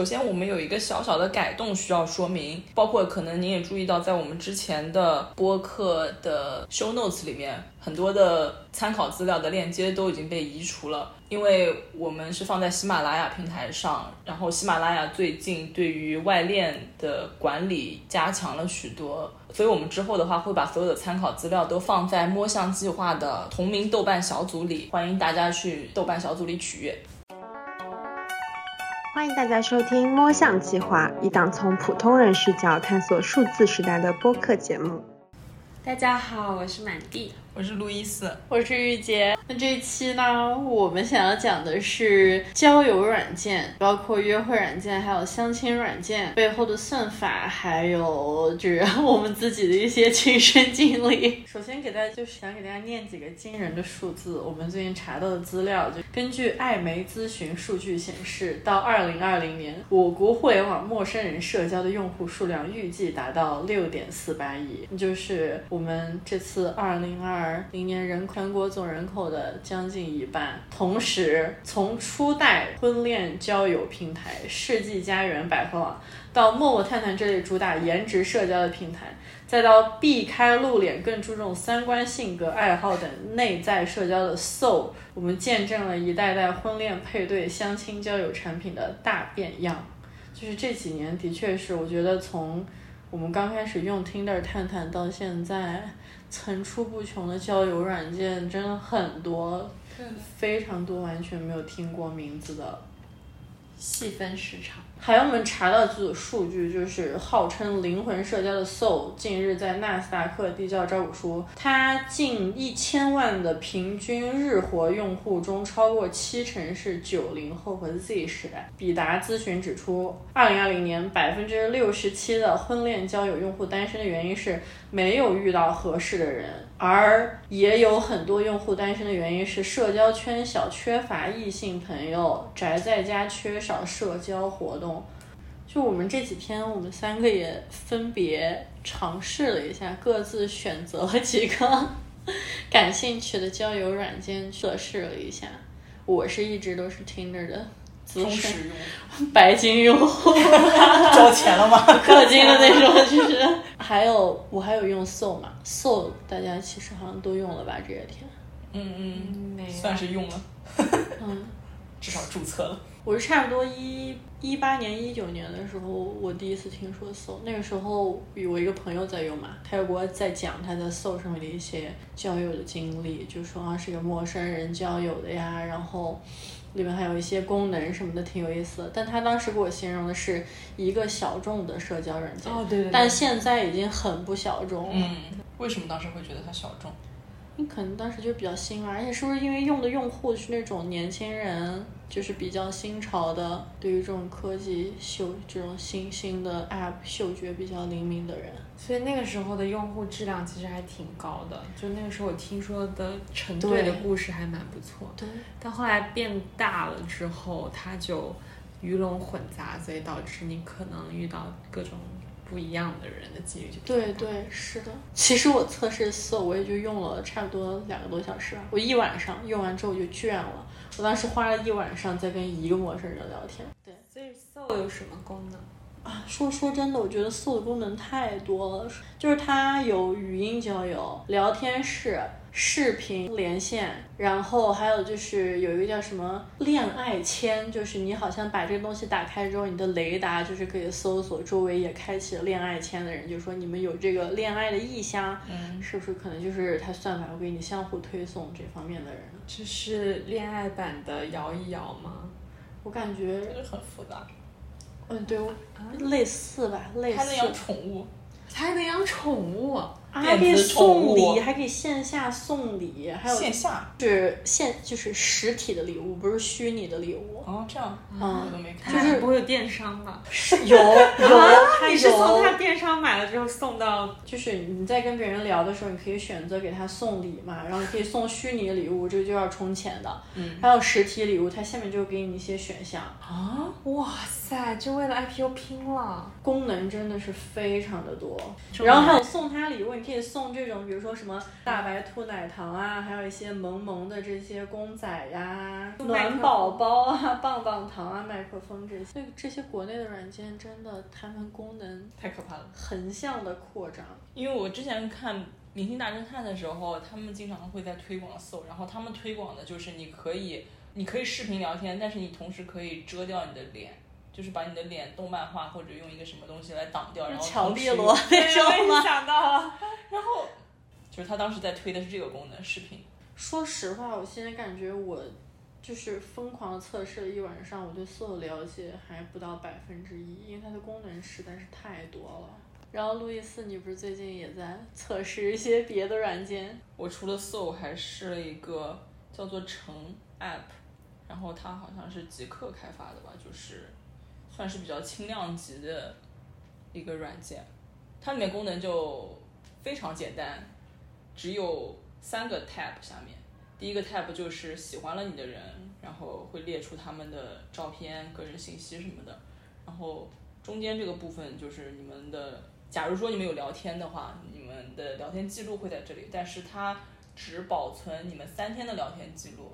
首先，我们有一个小小的改动需要说明，包括可能您也注意到，在我们之前的播客的 show notes 里面，很多的参考资料的链接都已经被移除了，因为我们是放在喜马拉雅平台上，然后喜马拉雅最近对于外链的管理加强了许多，所以我们之后的话会把所有的参考资料都放在摸象计划的同名豆瓣小组里，欢迎大家去豆瓣小组里取阅。欢迎大家收听《摸象计划》，一档从普通人视角探索数字时代的播客节目。大家好，我是满地。我是路易斯，我是玉洁。那这一期呢，我们想要讲的是交友软件，包括约会软件，还有相亲软件背后的算法，还有就是我们自己的一些亲身经历。首先给大家就是想给大家念几个惊人的数字，我们最近查到的资料，就根据艾媒咨询数据显示，到二零二零年，我国互联网陌生人社交的用户数量预计达到六点四八亿，就是我们这次二零二。明年人全国总人口的将近一半。同时，从初代婚恋交友平台世纪佳缘百合网，到陌陌探探这类主打颜值社交的平台，再到避开露脸更注重三观、性格、爱好等内在社交的 Soul，我们见证了一代代婚恋配对、相亲交友产品的大变样。就是这几年，的确是我觉得从我们刚开始用 Tinder、探探到现在。层出不穷的交友软件真的很多，非常多完全没有听过名字的细分市场。还有我们查到这组数据，就是号称灵魂社交的 Soul，近日在纳斯达克递交招股书，它近一千万的平均日活用户中，超过七成是九零后和 Z 时代。比达咨询指出，二零二零年百分之六十七的婚恋交友用户单身的原因是没有遇到合适的人，而也有很多用户单身的原因是社交圈小，缺乏异性朋友，宅在家，缺少社交活动。就我们这几天，我们三个也分别尝试了一下，各自选择了几个感兴趣的交友软件测试了一下。我是一直都是 Tinder 的资深白金用户，交钱了吗？氪金的那种，就是。还有我还有用 Soul 嘛，Soul 大家其实好像都用了吧？这些天，嗯嗯，算是用了，嗯，至少注册了。我是差不多一一八年、一九年的时候，我第一次听说 Soul。那个时候，我一个朋友在用嘛，他又给我在讲他在 Soul 上面的一些交友的经历，就说啊是个陌生人交友的呀，然后里面还有一些功能什么的，挺有意思的。但他当时给我形容的是一个小众的社交软件，哦对对。但现在已经很不小众了。嗯，为什么当时会觉得它小众？你可能当时就比较新嘛，而且是不是因为用的用户是那种年轻人？就是比较新潮的，对于这种科技嗅这种新兴的 App 嗅觉比较灵敏的人，所以那个时候的用户质量其实还挺高的。就那个时候我听说的成对的故事还蛮不错。对。但后来变大了之后，它就鱼龙混杂，所以导致你可能遇到各种不一样的人的几率就对对是的。其实我测试色我也就用了差不多两个多小时吧，我一晚上用完之后就倦了。我当时花了一晚上在跟一个陌生人聊天。对，所以 Soul 有什么功能啊？说说真的，我觉得 Soul 的功能太多了，就是它有语音交友、聊天室。视频连线，然后还有就是有一个叫什么恋爱签，就是你好像把这个东西打开之后，你的雷达就是可以搜索周围也开启了恋爱签的人，就说你们有这个恋爱的意向，嗯，是不是可能就是它算法会给你相互推送这方面的人？这是恋爱版的摇一摇吗？我感觉很复杂。嗯，对，类似吧，类似。还能养宠物？还能养宠物？还可以送礼，还可以线下送礼，还有线下是线就是实体的礼物，不是虚拟的礼物。哦，这样，嗯，我都没看，就是不会有电商吧？有有，你是从他电商买了之后送到，就是你在跟别人聊的时候，你可以选择给他送礼嘛，然后可以送虚拟礼物，这个就要充钱的。嗯，还有实体礼物，它下面就给你一些选项。啊，哇塞，就为了 IPO 拼了，功能真的是非常的多。然后还有送他礼物。你可以送这种，比如说什么大白兔奶糖啊，还有一些萌萌的这些公仔呀、暖宝宝啊、棒棒糖啊、麦克风这些。所以这些国内的软件真的，他们功能太可怕了。横向的扩张。因为我之前看《明星大侦探》的时候，他们经常会在推广 Soul，然后他们推广的就是你可以，你可以视频聊天，但是你同时可以遮掉你的脸。就是把你的脸动漫化，或者用一个什么东西来挡掉，然后乔碧罗那种吗？想到了，然后就是他当时在推的是这个功能，视频。说实话，我现在感觉我就是疯狂的测试了一晚上，我对所有了解还不到百分之一，因为它的功能实在是太多了。然后路易斯，你不是最近也在测试一些别的软件？我除了 Soul 还试了一个叫做橙 App，然后它好像是极客开发的吧，就是算是比较轻量级的一个软件。它里面功能就非常简单，只有三个 tab 下面。第一个 tab 就是喜欢了你的人，然后会列出他们的照片、个人信息什么的。然后中间这个部分就是你们的，假如说你们有聊天的话，你们的聊天记录会在这里，但是它只保存你们三天的聊天记录，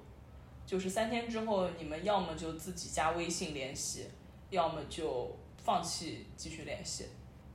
就是三天之后你们要么就自己加微信联系，要么就放弃继续联系。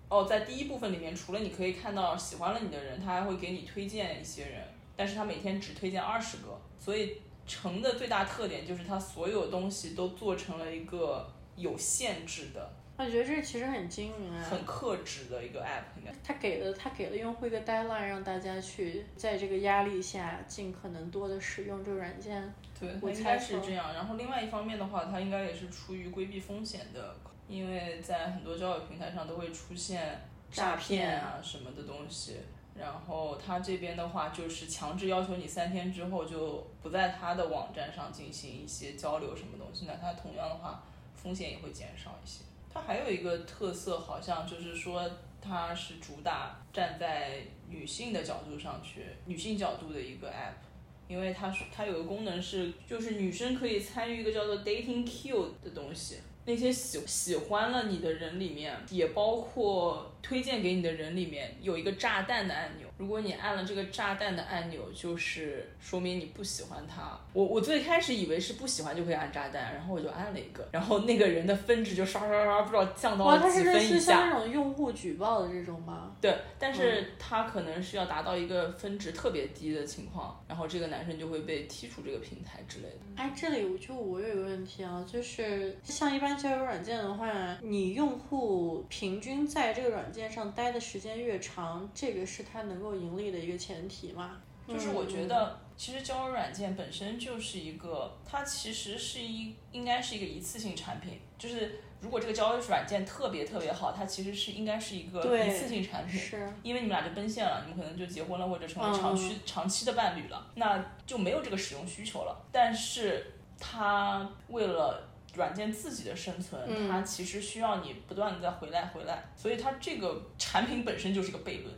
哦，在第一部分里面，除了你可以看到喜欢了你的人，他还会给你推荐一些人，但是他每天只推荐二十个，所以橙的最大特点就是它所有东西都做成了一个有限制的、我觉得这其实很精明啊。很克制的一个 app，应该。他给了他给了用户一个 deadline，让大家去在这个压力下尽可能多的使用这个软件。对，我应该猜是这样。然后另外一方面的话，它应该也是出于规避风险的，因为在很多交友平台上都会出现诈骗啊什么的东西。然后他这边的话，就是强制要求你三天之后就不在他的网站上进行一些交流什么东西，那它同样的话风险也会减少一些。它还有一个特色，好像就是说它是主打站在女性的角度上去，女性角度的一个 app。因为它它有个功能是，就是女生可以参与一个叫做 dating queue 的东西。那些喜喜欢了你的人里面，也包括推荐给你的人里面有一个炸弹的按钮。如果你按了这个炸弹的按钮，就是说明你不喜欢他。我我最开始以为是不喜欢就可以按炸弹，然后我就按了一个，然后那个人的分值就刷刷刷，不知道降到，了几它是类分以下。似像那种用户举报的这种吗？对，但是他可能是要达到一个分值特别低的情况，然后这个男生就会被踢出这个平台之类的。哎，这里我就我有一个问题啊，就是像一般交友软件的话，你用户平均在这个软件上待的时间越长，这个是他能够盈利的一个前提嘛？就是我觉得，其实交友软件本身就是一个，它其实是一应该是一个一次性产品。就是如果这个交友软件特别特别好，它其实是应该是一个一次性产品。是因为你们俩就奔现了，你们可能就结婚了，或者成为长期、长期的伴侣了，那就没有这个使用需求了。但是它为了软件自己的生存，嗯它其实需要你不断的再回来回来，所以它这个产品本身就是个悖论。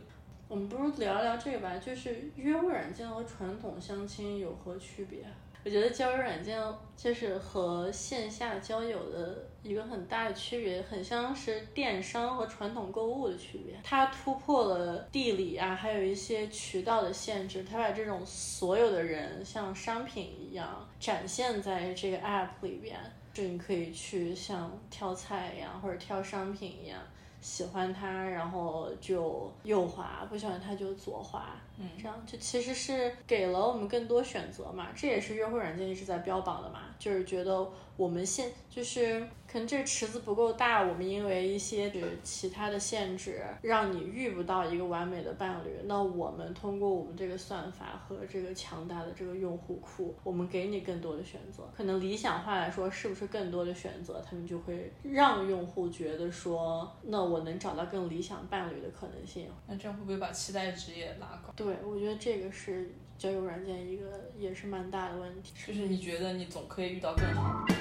我们不如聊聊这个吧，就是约会软件和传统相亲有何区别？我觉得交友软件就是和线下交友的一个很大的区别，很像是电商和传统购物的区别。它突破了地理啊，还有一些渠道的限制，它把这种所有的人像商品一样展现在这个 app 里边，就你可以去像挑菜一样，或者挑商品一样。喜欢他，然后就右滑；不喜欢他就左滑。嗯，这样就其实是给了我们更多选择嘛。这也是约会软件一直在标榜的嘛，就是觉得我们现就是可能这个池子不够大，我们因为一些就是其他的限制，让你遇不到一个完美的伴侣。那我们通过我们这个算法和这个强大的这个用户库，我们给你更多的选择。可能理想化来说，是不是更多的选择，他们就会让用户觉得说，那我能找到更理想伴侣的可能性。那这样会不会把期待值也拉高？对，我觉得这个是交友软件一个也是蛮大的问题。就是你觉得你总可以遇到更好的。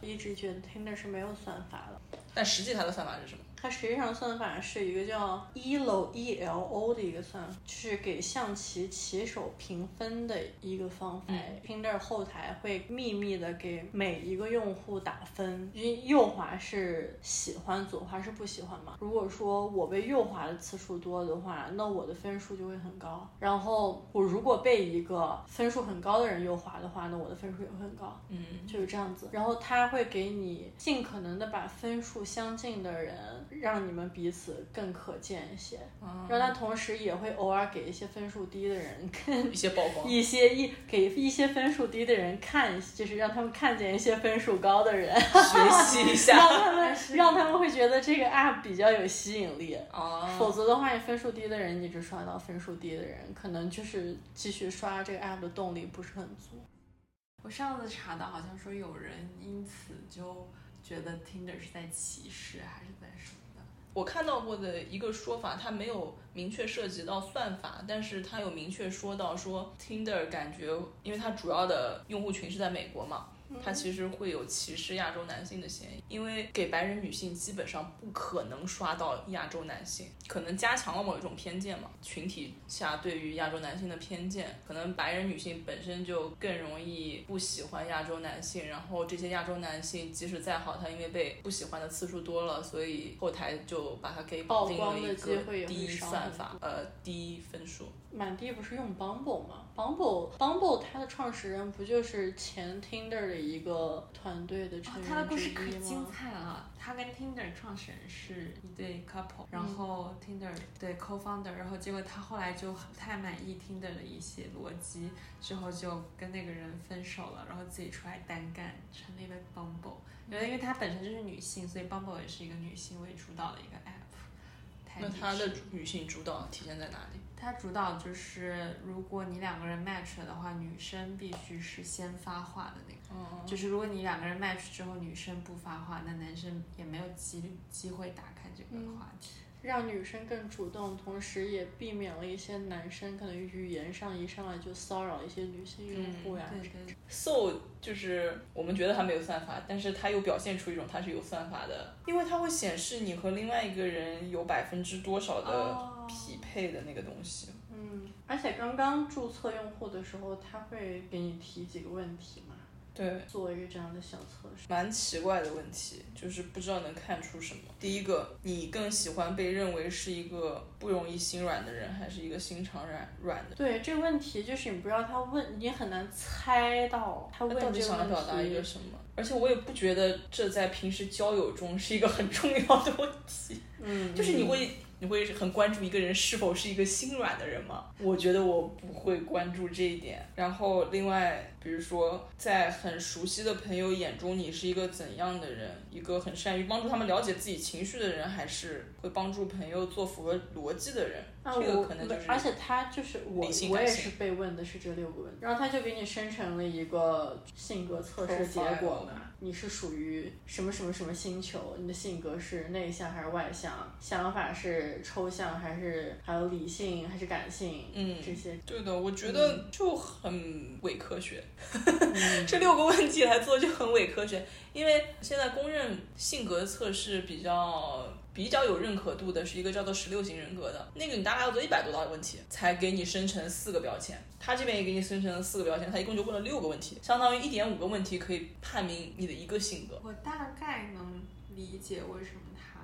一直觉得 Tinder 是没有算法的，但实际它的算法是什么？它实际上算法是一个叫 ELO E L O 的一个算法，就是给象棋棋手评分的一个方法。Tinder 后台会秘密的给每一个用户打分，因为右滑是喜欢，左滑是不喜欢嘛。如果说我被右滑的次数多的话，那我的分数就会很高。然后我如果被一个分数很高的人右滑的话，那我的分数也会很高。嗯，就是这样子。然后他会给你尽可能的把分数相近的人，让你们彼此更可见一些。然后他同时也会偶尔给一些分数低的人看一些曝光，一些一给一些分数低的人看，就是让他们看见一些分数高的人，学习一下，让他们让他们会觉得这个 app 比较有吸引力。哦，否则的话，你分数低的人，一直刷到分数低的人，可能就是继续刷这个 app 的动力不是很足。我上次查到，好像说有人因此就觉得 Tinder 是在歧视，还是在什么的。我看到过的一个说法，它没有明确涉及到算法，但是它有明确说到说 Tinder 感觉，因为它主要的用户群是在美国嘛。它其实会有歧视亚洲男性的嫌疑，因为给白人女性基本上不可能刷到亚洲男性，可能加强了某一种偏见嘛，群体下对于亚洲男性的偏见，可能白人女性本身就更容易不喜欢亚洲男性，然后这些亚洲男性即使再好，他因为被不喜欢的次数多了，所以后台就把他给曝定了一光的机个低算法，呃，低分数。满地不是用 Bumble 吗？Bumble Bumble 它的创始人不就是前 Tinder 的一个团队的成哦他的故事可精？彩了。他跟 Tinder 创始人是一对 couple，然后 Tinder 对 co-founder，然后结果他后来就不太满意 Tinder 的一些逻辑，之后就跟那个人分手了，然后自己出来单干，成立了 Bumble。因为因为她本身就是女性，所以 Bumble 也是一个女性为主导的一个 app。那女士他的女性主导体现在哪里？它主导就是，如果你两个人 match 了的话，女生必须是先发话的那个。哦，就是如果你两个人 match 之后，女生不发话，那男生也没有机机会打开这个话题。让女生更主动，同时也避免了一些男生可能语言上一上来就骚扰一些女性用户呀。对对，So 就是我们觉得他没有算法，但是他又表现出一种他是有算法的，因为它会显示你和另外一个人有百分之多少的哦匹配的那个东西。嗯，而且刚刚注册用户的时候，他会给你提几个问题嘛，对，做一个这样的小测试。蛮奇怪的问题，就是不知道能看出什么。第一个，你更喜欢被认为是一个不容易心软的人，还是一个心肠软软的？对这个问题，就是你不知道他问，你很难猜到他问到底想要表达一个。什么？而且我也不觉得这在平时交友中是一个很重要的问题。嗯，就是你会你会很关注一个人是否是一个心软的人吗？我觉得我不会关注这一点。然后另外，比如说在很熟悉的朋友眼中，你是一个怎样的人？一个很善于帮助他们了解自己情绪的人，还是会帮助朋友做符合逻辑的人？啊，这个我可能就是而且他就是我，我也是被问的是这六个问题，然后他就给你生成了一个性格测试结果嘛，你是属于什么什么什么星球，你的性格是内向还是外向，想法是抽象还是还有理性还是感性，嗯这些。对的，我觉得就很伪科学。嗯这六个问题来做就很伪科学，因为现在公认性格测试比较比较有认可度的是一个叫做十六型人格的，那个你大概要做一百多道问题才给你生成四个标签，他这边也给你生成了四个标签，他一共就问了六个问题，相当于一点五个问题可以判明你的一个性格。我大概能理解为什么他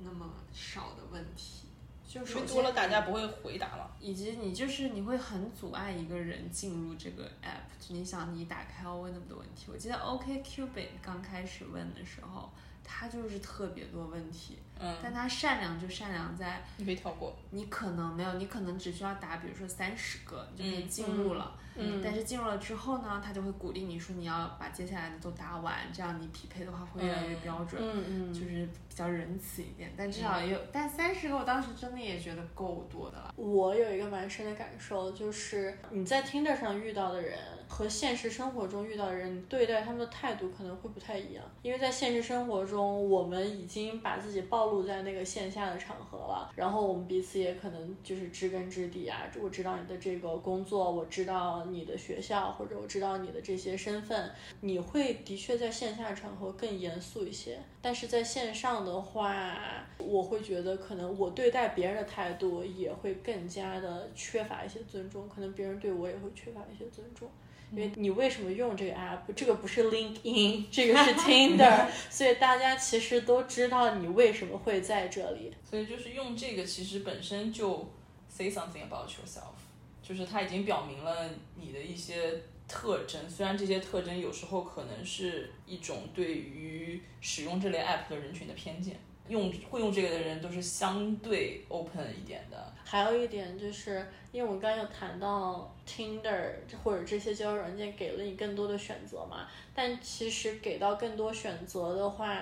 那么少的问题，就因首先为多了大家不会回答了。以及你就是你会很阻碍一个人进入这个 app。你想，你打开要问那么多问题，我记得 OK Cupid 刚开始问的时候，他就是特别多问题，嗯，但他善良就善良在你可以跳过。你可能没有，你可能只需要答，比如说三十个，你就可以进入了。嗯但是进入了之后呢，他就会鼓励你说你要把接下来的都答完，这样你匹配的话会越来越标准。嗯嗯，就是比较仁慈一点，但至少也有，但三十个我当时真的也觉得够多的了。我有一个蛮深的感受，就是你在 Tinder 上遇到的人和现实生活中遇到的人，对待他们的态度可能会不太一样。因为在现实生活中，中，我们已经把自己暴露在那个线下的场合了，然后我们彼此也可能就是知根知底啊。我知道你的这个工作，我知道你的学校，或者我知道你的这些身份，你会的确在线下场合更严肃一些。但是在线上的话，我会觉得可能我对待别人的态度也会更加的缺乏一些尊重，可能别人对我也会缺乏一些尊重。因为你为什么用这个 app？这个不是 LinkedIn，这个是 Tinder，所以大家其实都知道你为什么会在这里。所以就是用这个，其实本身就 say something about yourself，就是它已经表明了你的一些特征。虽然这些特征有时候可能是一种对于使用这类 app 的人群的偏见。用会用这个的人都是相对 open 一点的。还有一点就是，因为我们刚刚有谈到 Tinder 或者这些交友软件给了你更多的选择嘛，但其实给到更多选择的话，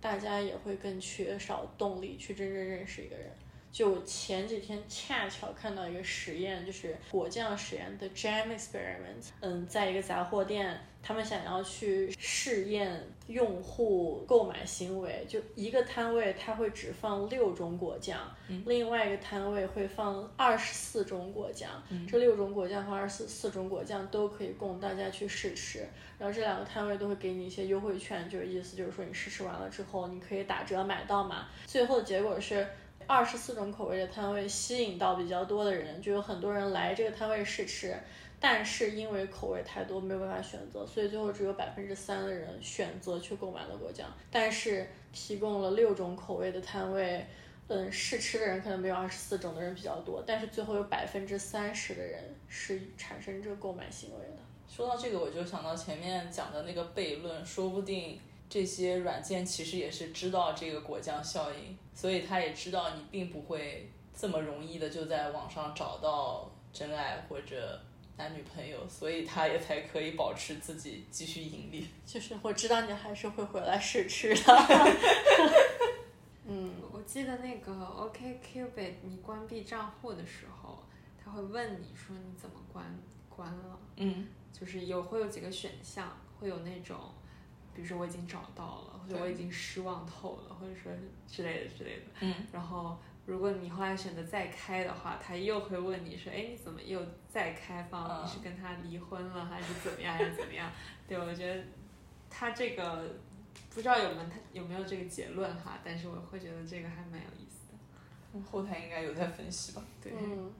大家也会更缺少动力去真正认识一个人。就前几天恰巧看到一个实验，就是果酱实验的 Jam Experiment。嗯，在一个杂货店，他们想要去试验用户购买行为，就一个摊位他会只放六种果酱，另外一个摊位会放二十四种果酱。这六种果酱和二十四种果酱都可以供大家去试吃，然后这两个摊位都会给你一些优惠券，就是意思就是说你试吃完了之后你可以打折买到嘛。最后的结果是。二十四种口味的摊位吸引到比较多的人，就有很多人来这个摊位试吃，但是因为口味太多，没有办法选择，所以最后只有百分之三的人选择去购买了果酱。但是提供了六种口味的摊位，嗯，试吃的人可能没有二十四种的人比较多，但是最后有百分之三十的人是产生这个购买行为的。说到这个，我就想到前面讲的那个悖论，说不定。这些软件其实也是知道这个果酱效应，所以他也知道你并不会这么容易的就在网上找到真爱或者男女朋友，所以他也才可以保持自己继续盈利。就是我知道你还是会回来试吃的。嗯，我记得那个 OKCupid，你关闭账户的时候，他会问你说你怎么关关了？嗯，就是有会有几个选项，会有那种。比如说我已经找到了，或者我已经失望透了，或者说之类的之类的。嗯。然后如果你后来选择再开的话，他又会问你说：“哎，你怎么又再开放？你是跟他离婚了，还是怎么样，还是怎么样？” 对，我觉得他这个不知道有没有他有没有这个结论哈，但是我会觉得这个还蛮有意思的。后台应该有在分析吧？对。嗯。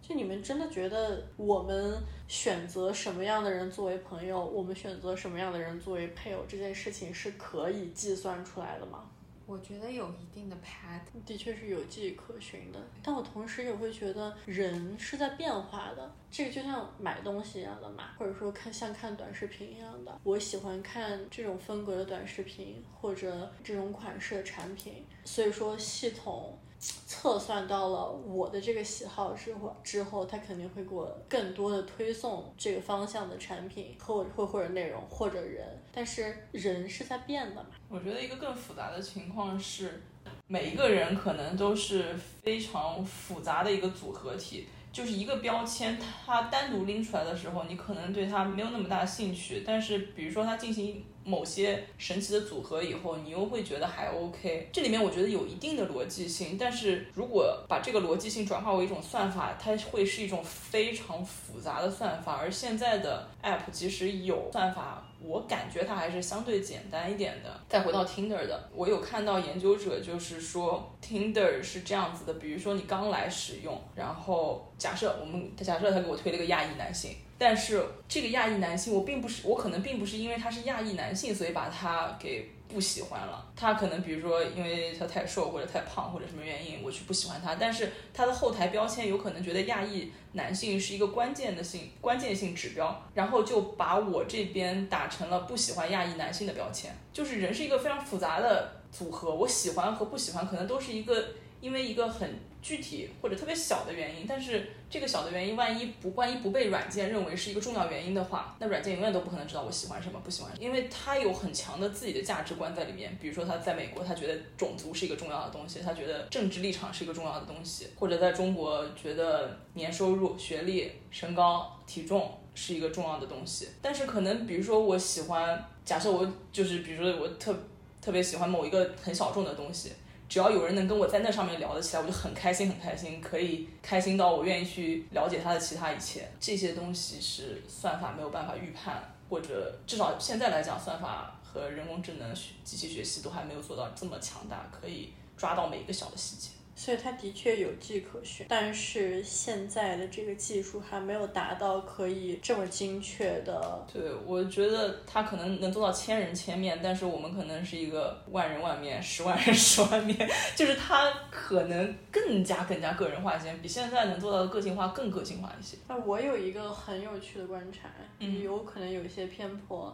就你们真的觉得我们选择什么样的人作为朋友，我们选择什么样的人作为配偶，这件事情是可以计算出来的吗？我觉得有一定的 pattern，的确是有迹可循的。但我同时也会觉得人是在变化的，这个就像买东西一样的嘛，或者说看像看短视频一样的。我喜欢看这种风格的短视频，或者这种款式的产品，所以说系统。测算到了我的这个喜好之后，之后他肯定会给我更多的推送这个方向的产品，或或或者内容或者人，但是人是在变的嘛。我觉得一个更复杂的情况是，每一个人可能都是非常复杂的一个组合体。就是一个标签，它单独拎出来的时候，你可能对它没有那么大兴趣。但是，比如说它进行某些神奇的组合以后，你又会觉得还 OK。这里面我觉得有一定的逻辑性，但是如果把这个逻辑性转化为一种算法，它会是一种非常复杂的算法。而现在的 App 即使有算法。我感觉它还是相对简单一点的。再回到 Tinder 的，我有看到研究者就是说，Tinder 是这样子的，比如说你刚来使用，然后假设我们假设他给我推了个亚裔男性，但是这个亚裔男性我并不是，我可能并不是因为他是亚裔男性，所以把他给。不喜欢了，他可能比如说因为他太瘦或者太胖或者什么原因，我去不喜欢他。但是他的后台标签有可能觉得亚裔男性是一个关键的性关键性指标，然后就把我这边打成了不喜欢亚裔男性的标签。就是人是一个非常复杂的组合，我喜欢和不喜欢可能都是一个因为一个很。具体或者特别小的原因，但是这个小的原因，万一不万一不被软件认为是一个重要原因的话，那软件永远都不可能知道我喜欢什么不喜欢，因为它有很强的自己的价值观在里面。比如说他在美国，他觉得种族是一个重要的东西，他觉得政治立场是一个重要的东西，或者在中国觉得年收入、学历、身高、体重是一个重要的东西。但是可能比如说我喜欢，假设我就是比如说我。特特别喜欢某一个很小众的东西，只要有人能跟我在那上面聊得起来，我就很开心，很开心，可以开心到我愿意去了解他的其他一切。这些东西是算法没有办法预判，或者至少现在来讲，算法和人工智能机器学习都还没有做到这么强大，可以抓到每一个小的细节。所以它的确有迹可循，但是现在的这个技术还没有达到可以这么精确的。对，我觉得它可能能做到千人千面，但是我们可能是一个万人万面，十万人十万面，就是它可能更加更加个人化一些，比现在能做到的个性化更个性化一些。那我有一个很有趣的观察，嗯有可能有一些偏颇。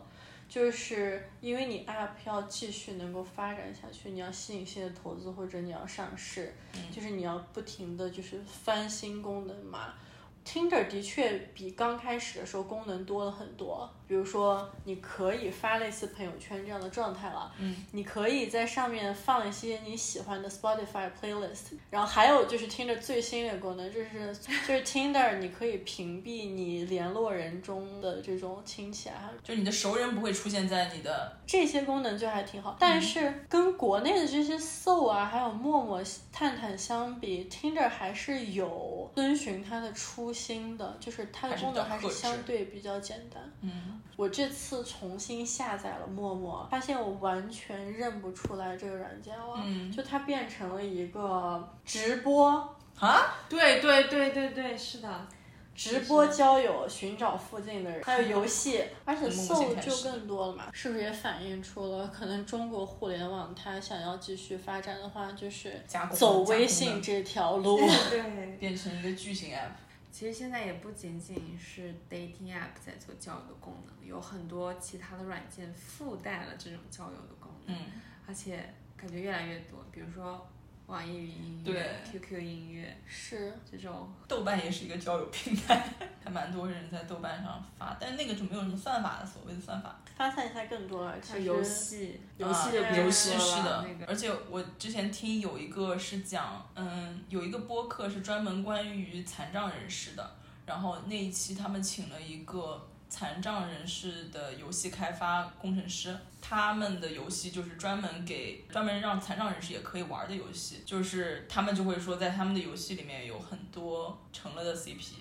就是因为你 app 要继续能够发展下去，你要吸引新的投资或者你要上市，就是你要不停的就是翻新功能嘛。Tinder 的确比刚开始的时候功能多了很多，比如说你可以发类似朋友圈这样的状态了，嗯，你可以在上面放一些你喜欢的 Spotify playlist，然后还有就是 Tinder 最新的功能就是就是 Tinder 你可以屏蔽你联络人中的这种亲戚啊，就你的熟人不会出现在你的，这些功能就还挺好，但是跟国内的这些 Soul 啊，还有陌陌、探探相比，Tinder 还是有遵循它的初心的，就是它的功能还是相对比较简单。嗯，我这次重新下载了陌陌，发现我完全认不出来这个软件了，嗯就它变成了一个直播。啊，对对对对对，是的，直播交友，寻找附近的人，还有游 戏，而且从目前 Soul 就更多了嘛，是不是也反映出了可能中国互联网它想要继续发展的话，就是走微信这条路。对。变成一个巨型 app。其实现在也不仅仅是 dating app 在做交友的功能，有很多其他的软件附带了这种交友的功能，嗯，而且感觉越来越多，比如说网易云音乐、QQ 音乐是，这种，豆瓣也是一个交友平台，还蛮多人在豆瓣上发，但是那个就没有什么算法的，所谓的算法。发散一下更多了。其实游戏，游啊戏游戏多是的，那个而且我之前听有一个是讲，嗯，有一个播客是专门关于残障人士的，然后那一期他们请了一个残障人士的游戏开发工程师，他们的游戏就是专门给专门让残障人士也可以玩的游戏，就是他们就会说在他们的游戏里面有很多成了的 CP，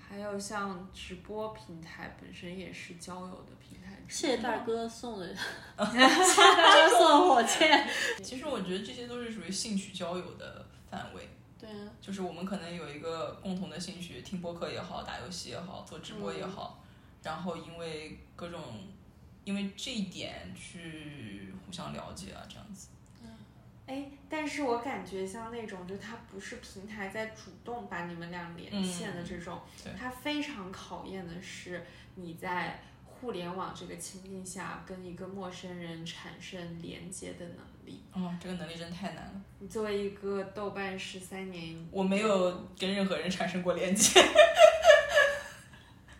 还有像直播平台本身也是交友的平台，谢谢大哥送的，谢谢大哥送火箭。其实我觉得这些都是属于兴趣交友的范围。对啊，就是我们可能有一个共同的兴趣，听播客也好，打游戏也好，做直播也好，然后因为各种，因为这一点去互相了解啊，这样子。哎，但是我感觉像那种，就它不是平台在主动把你们俩连线的这种，对它非常考验的是你在互联网这个情境下跟一个陌生人产生连接的能力。哦，这个能力真太难了，你作为一个豆瓣十三年，我没有跟任何人产生过连接，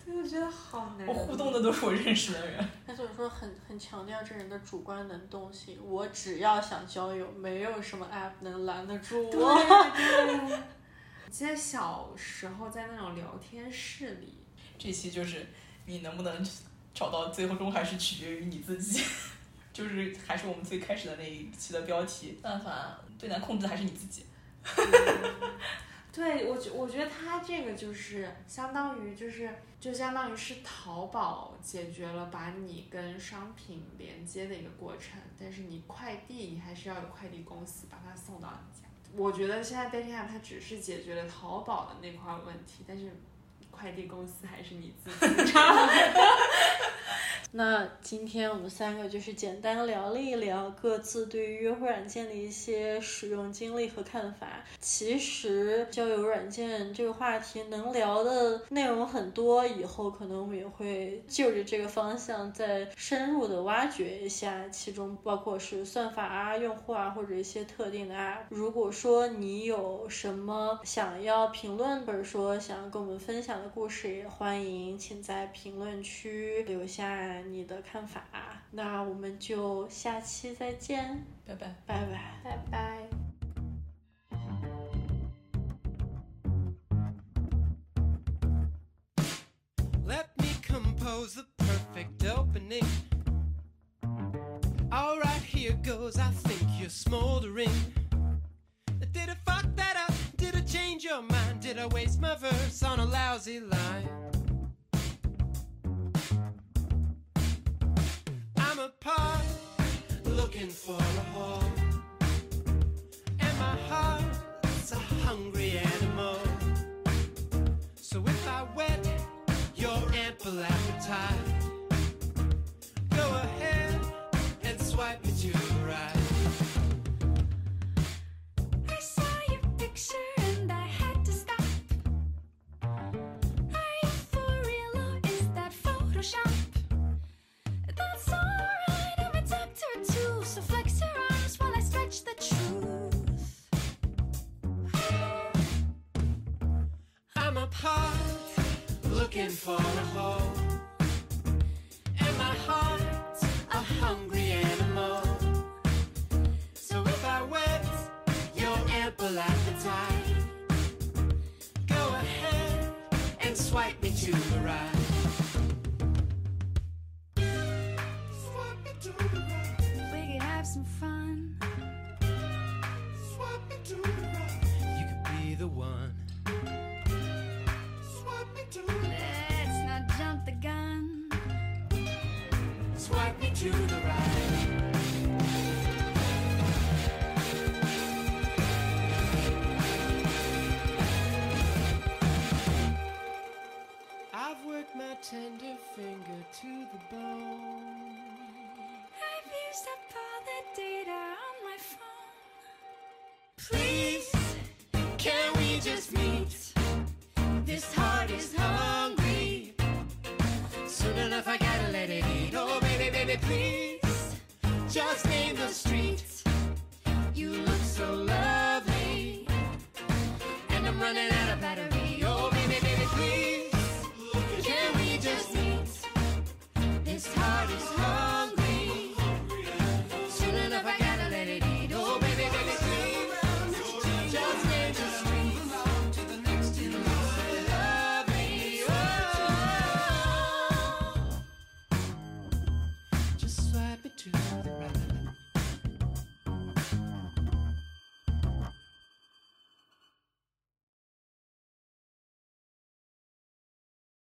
对，我觉得好难。我互动的都是我认识的人。但是我说很很强调这人的主观能动性，我只要想交友，没有什么 app 能拦得住对我。对。记得小时候在那种聊天室里，这期就是你能不能找到，最后终还是取决于你自己。就是还是我们最开始的那一期的标题，但凡最难控制的还是你自己。对我觉我觉得它这个就是相当于就是就相当于是淘宝解决了把你跟商品连接的一个过程，但是你快递你还是要有快递公司把它送到你家。我觉得现在 data 它只是解决了淘宝的那块问题，但是快递公司还是你自己。那今天我们三个就是简单聊了一聊各自对于约会软件的一些使用经历和看法。其实交友软件这个话题能聊的内容很多，以后可能我们也会就着这个方向再深入的挖掘一下，其中包括是算法啊、用户啊，或者一些特定的 app。如果说你有什么想要评论，或者说想要跟我们分享的故事，也欢迎请在评论区留下你的看法。那我们就下期再见，拜拜。拜拜。拜拜。 Let me compose the perfect opening. All right, here here goes. I think you're smoldering. Did I fuck that up? Did I change your mind? Did I waste my verse on a lousy line? Looking for a home. And my heart's a hungry animal. So if I whet your ample appetite, to right. just meet. This heart is hungry. Soon enough, I gotta let it eat. Oh, baby, baby, please. Just name the street. You look so lovely. And I'm running out of battery. Oh, baby, baby, please. Can we just meet? This heart is hungry.